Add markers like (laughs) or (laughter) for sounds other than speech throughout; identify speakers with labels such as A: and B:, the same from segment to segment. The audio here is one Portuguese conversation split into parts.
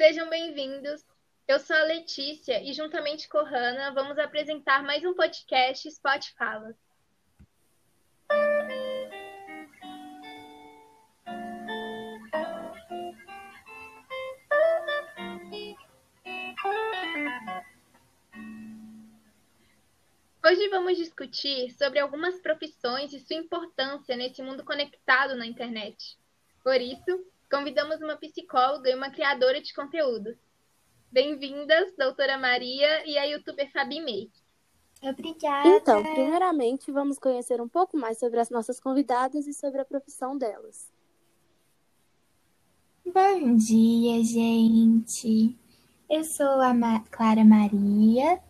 A: Sejam bem-vindos. Eu sou a Letícia e, juntamente com a Hanna, vamos apresentar mais um podcast Spot Fala. Hoje vamos discutir sobre algumas profissões e sua importância nesse mundo conectado na internet. Por isso, convidamos uma psicóloga e uma criadora de conteúdo. Bem-vindas, doutora Maria e a youtuber Fabi Make.
B: Obrigada. Então, primeiramente, vamos conhecer um pouco mais sobre as nossas convidadas e sobre a profissão delas.
C: Bom dia, gente. Eu sou a Ma Clara Maria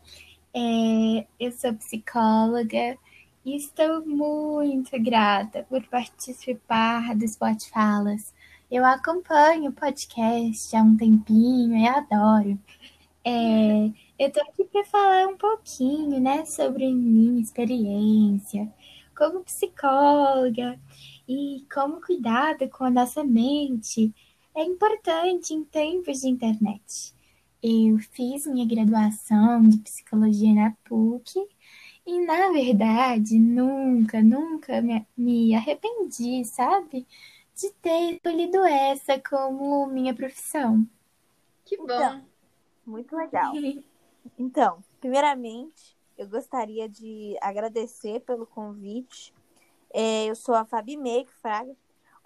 C: é, eu sou psicóloga e estou muito grata por participar do Spot Falas. Eu acompanho o podcast há um tempinho e adoro. É, eu estou aqui para falar um pouquinho né, sobre minha experiência como psicóloga e como cuidado com a nossa mente é importante em tempos de internet. Eu fiz minha graduação de psicologia na PUC e, na verdade, nunca, nunca me, me arrependi, sabe? De ter escolhido essa como minha profissão.
A: Que bom! Então,
D: muito legal. (laughs) Então, primeiramente, eu gostaria de agradecer pelo convite. É, eu sou a Fabi Meik Fraga,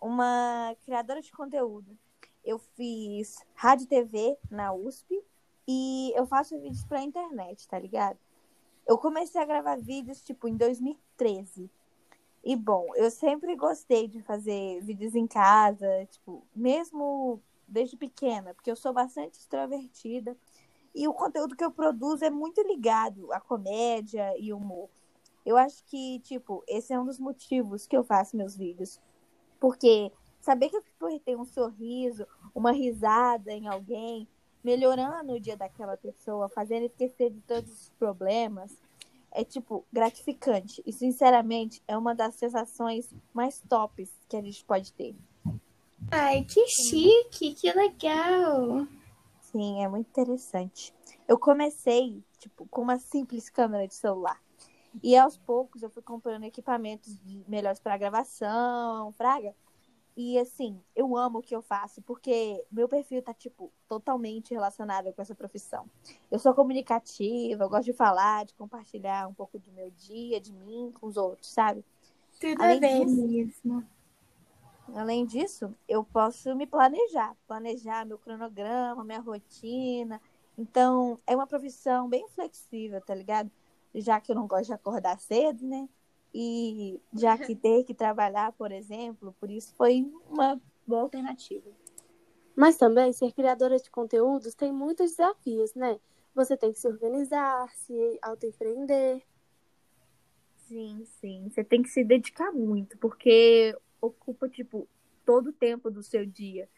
D: uma criadora de conteúdo eu fiz rádio e TV na USP e eu faço vídeos pra internet, tá ligado? Eu comecei a gravar vídeos, tipo, em 2013. E, bom, eu sempre gostei de fazer vídeos em casa, tipo, mesmo desde pequena, porque eu sou bastante extrovertida. E o conteúdo que eu produzo é muito ligado à comédia e humor. Eu acho que, tipo, esse é um dos motivos que eu faço meus vídeos. Porque saber que eu ter um sorriso, uma risada em alguém, melhorando o dia daquela pessoa, fazendo esquecer de todos os problemas, é tipo gratificante. E sinceramente é uma das sensações mais tops que a gente pode ter.
C: Ai, que chique, que legal.
D: Sim, é muito interessante. Eu comecei, tipo, com uma simples câmera de celular. E aos poucos eu fui comprando equipamentos melhores para gravação, fraga. E assim, eu amo o que eu faço, porque meu perfil tá, tipo, totalmente relacionado com essa profissão. Eu sou comunicativa, eu gosto de falar, de compartilhar um pouco do meu dia, de mim com os outros, sabe?
C: Tudo além bem disso, mesmo.
D: Além disso, eu posso me planejar, planejar meu cronograma, minha rotina. Então, é uma profissão bem flexível, tá ligado? Já que eu não gosto de acordar cedo, né? E (laughs) já que ter que trabalhar, por exemplo, por isso foi uma boa alternativa.
B: Mas também ser criadora de conteúdos tem muitos desafios, né? Você tem que se organizar, se autoempreender.
D: Sim, sim. Você tem que se dedicar muito, porque ocupa, tipo, todo o tempo do seu dia.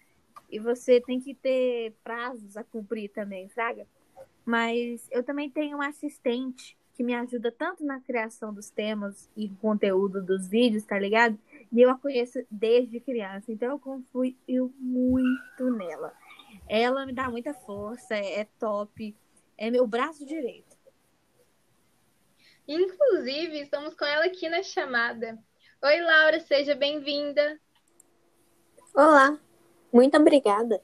D: E você tem que ter prazos a cumprir também, sabe? Mas eu também tenho um assistente que me ajuda tanto na criação dos temas e conteúdo dos vídeos, tá ligado? E eu a conheço desde criança, então eu confio muito nela. Ela me dá muita força, é top, é meu braço direito.
A: Inclusive, estamos com ela aqui na chamada. Oi, Laura, seja bem-vinda.
E: Olá, muito obrigada.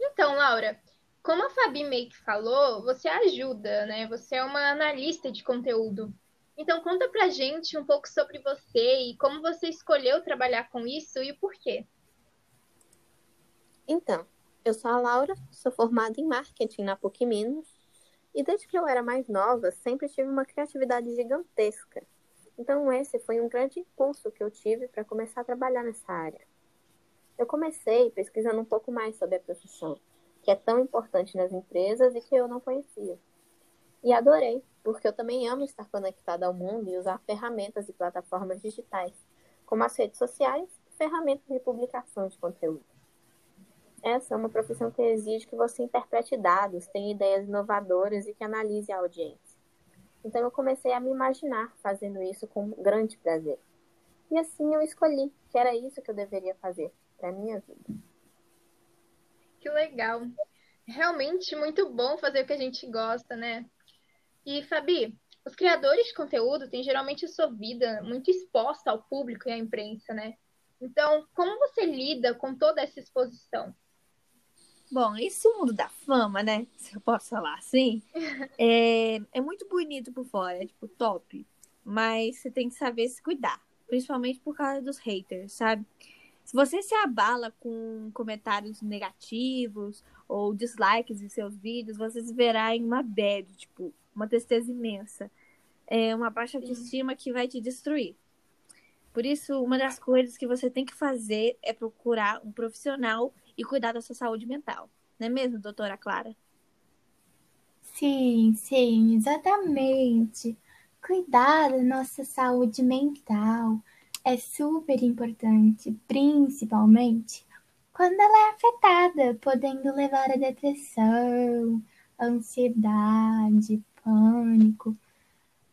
A: Então, Laura, como a Fabi Make falou, você ajuda, né? Você é uma analista de conteúdo. Então conta pra gente um pouco sobre você e como você escolheu trabalhar com isso e o porquê.
E: Então, eu sou a Laura, sou formada em marketing na PUC Minas e desde que eu era mais nova sempre tive uma criatividade gigantesca. Então esse foi um grande impulso que eu tive para começar a trabalhar nessa área. Eu comecei pesquisando um pouco mais sobre a profissão que é tão importante nas empresas e que eu não conhecia. E adorei, porque eu também amo estar conectada ao mundo e usar ferramentas e plataformas digitais, como as redes sociais e ferramentas de publicação de conteúdo. Essa é uma profissão que exige que você interprete dados, tenha ideias inovadoras e que analise a audiência. Então eu comecei a me imaginar fazendo isso com grande prazer. E assim eu escolhi que era isso que eu deveria fazer para minha vida.
A: Que legal. Realmente muito bom fazer o que a gente gosta, né? E, Fabi, os criadores de conteúdo têm geralmente a sua vida muito exposta ao público e à imprensa, né? Então, como você lida com toda essa exposição?
D: Bom, esse mundo da fama, né? (laughs) Se eu posso falar assim, (laughs) é, é muito bonito por fora, é tipo top. Mas você tem que saber se cuidar, principalmente por causa dos haters, sabe? Se você se abala com comentários negativos ou dislikes em seus vídeos, você se verá em uma bad, tipo, uma tristeza imensa. É uma baixa autoestima que vai te destruir. Por isso, uma das coisas que você tem que fazer é procurar um profissional e cuidar da sua saúde mental. Não é mesmo, doutora Clara?
C: Sim, sim, exatamente. Cuidar da nossa saúde mental é super importante, principalmente quando ela é afetada, podendo levar a depressão, ansiedade, pânico.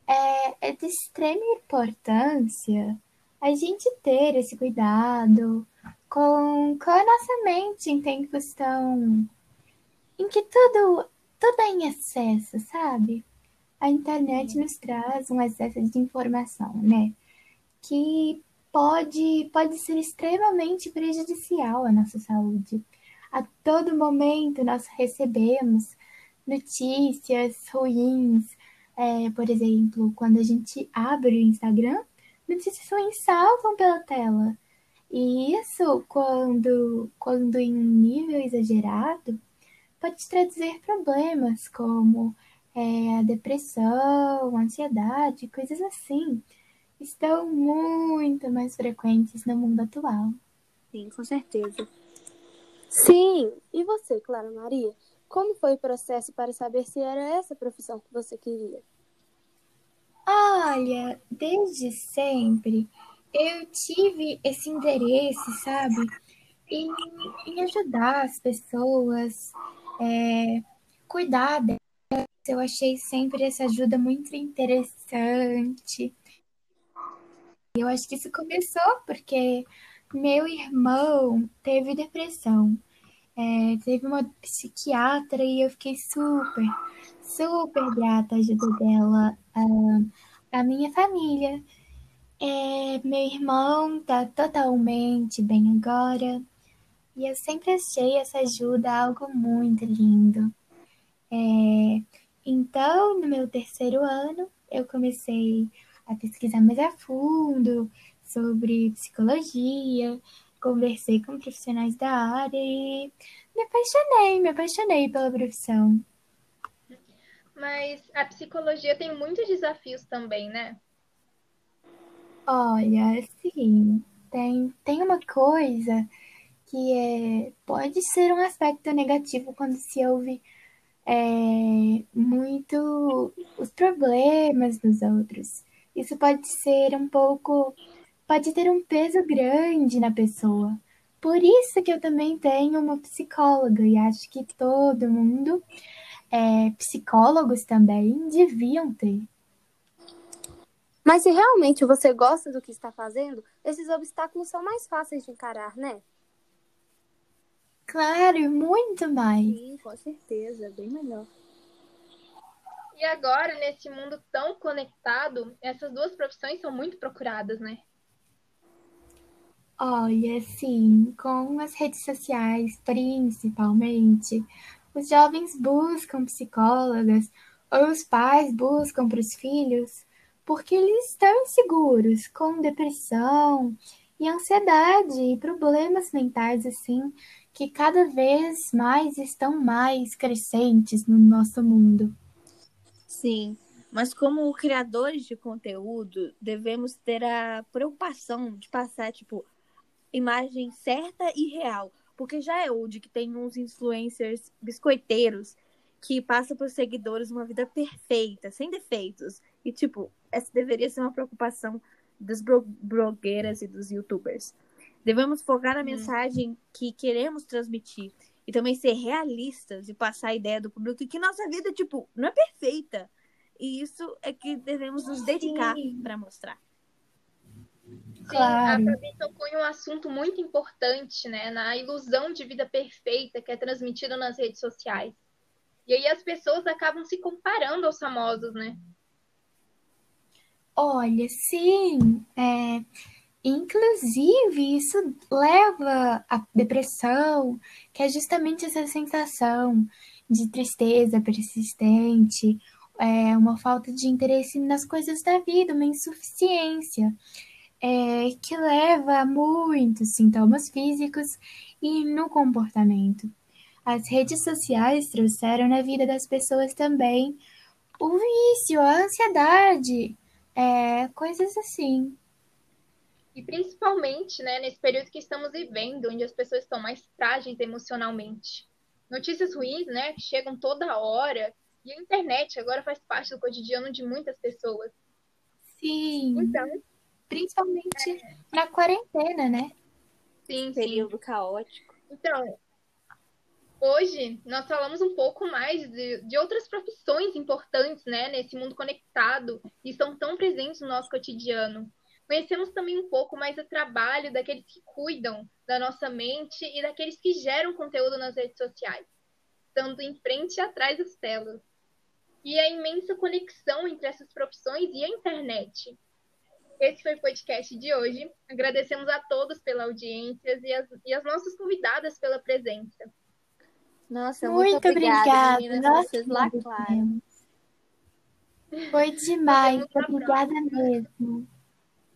C: É, é de extrema importância a gente ter esse cuidado com, com a nossa mente em tempos tão. em que tudo, tudo é em excesso, sabe? A internet nos traz um excesso de informação, né? Que pode, pode ser extremamente prejudicial à nossa saúde. A todo momento nós recebemos notícias ruins. É, por exemplo, quando a gente abre o Instagram, notícias ruins saltam pela tela. E isso, quando, quando em um nível exagerado, pode trazer problemas como é, a depressão, a ansiedade, coisas assim. Estão muito mais frequentes no mundo atual.
D: Sim, com certeza.
B: Sim, e você, Clara Maria? Como foi o processo para saber se era essa profissão que você queria?
C: Olha, desde sempre eu tive esse interesse, sabe, em, em ajudar as pessoas, é, cuidar delas. Eu achei sempre essa ajuda muito interessante. Eu acho que isso começou porque meu irmão teve depressão. É, teve uma psiquiatra e eu fiquei super, super grata à ajuda dela, à, minha família. É, meu irmão tá totalmente bem agora. E eu sempre achei essa ajuda algo muito lindo. É, então, no meu terceiro ano, eu comecei a pesquisar mais a fundo sobre psicologia, conversei com profissionais da área e me apaixonei, me apaixonei pela profissão.
A: Mas a psicologia tem muitos desafios também, né?
C: Olha, sim, tem, tem uma coisa que é, pode ser um aspecto negativo quando se ouve é, muito os problemas dos outros. Isso pode ser um pouco, pode ter um peso grande na pessoa. Por isso que eu também tenho uma psicóloga e acho que todo mundo, é, psicólogos também, deviam ter.
B: Mas se realmente você gosta do que está fazendo, esses obstáculos são mais fáceis de encarar, né?
C: Claro, muito mais.
D: Sim, com certeza, bem melhor.
A: E agora, nesse mundo tão conectado, essas duas profissões são muito procuradas, né?
C: Olha, sim, com as redes sociais, principalmente, os jovens buscam psicólogas ou os pais buscam para os filhos porque eles estão inseguros, com depressão e ansiedade e problemas mentais assim que cada vez mais estão mais crescentes no nosso mundo.
D: Sim, mas como criadores de conteúdo, devemos ter a preocupação de passar tipo imagem certa e real, porque já é hoje que tem uns influencers biscoiteiros que passam para os seguidores uma vida perfeita, sem defeitos. E, tipo, essa deveria ser uma preocupação das blogueiras e dos youtubers. Devemos focar na hum. mensagem que queremos transmitir e também ser realistas e passar a ideia do público que nossa vida, tipo, não é perfeita. E isso é que devemos nos dedicar para mostrar.
C: Claro.
A: a Fabi tocou em um assunto muito importante, né? Na ilusão de vida perfeita que é transmitida nas redes sociais. E aí as pessoas acabam se comparando aos famosos, né?
C: Olha, sim, é, inclusive isso leva à depressão, que é justamente essa sensação de tristeza persistente, é, uma falta de interesse nas coisas da vida, uma insuficiência, é, que leva a muitos sintomas físicos e no comportamento. As redes sociais trouxeram na vida das pessoas também o vício, a ansiedade, é, coisas assim.
A: Principalmente, né, nesse período que estamos vivendo, onde as pessoas estão mais frágeis emocionalmente. Notícias ruins, né, que chegam toda hora, e a internet agora faz parte do cotidiano de muitas pessoas.
C: Sim,
A: Então,
C: principalmente na quarentena, né?
A: sim, sim.
D: Período caótico.
A: Então, hoje nós falamos um pouco mais de, de outras profissões importantes, né, nesse mundo conectado e estão tão presentes no nosso cotidiano. Conhecemos também um pouco mais o trabalho daqueles que cuidam da nossa mente e daqueles que geram conteúdo nas redes sociais, estando em frente e atrás das telas. E a imensa conexão entre essas profissões e a internet. Esse foi o podcast de hoje. Agradecemos a todos pela audiência e as, e as nossas convidadas pela presença.
D: Nossa, muito,
C: Muito
D: obrigada,
C: obrigada.
D: meninas.
C: Nós
D: Vocês lacraram.
C: Foi demais. Obrigada mesmo.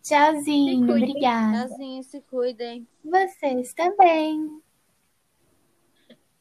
C: Tchauzinho. Obrigada.
D: Tchauzinho, se cuidem.
C: Vocês também.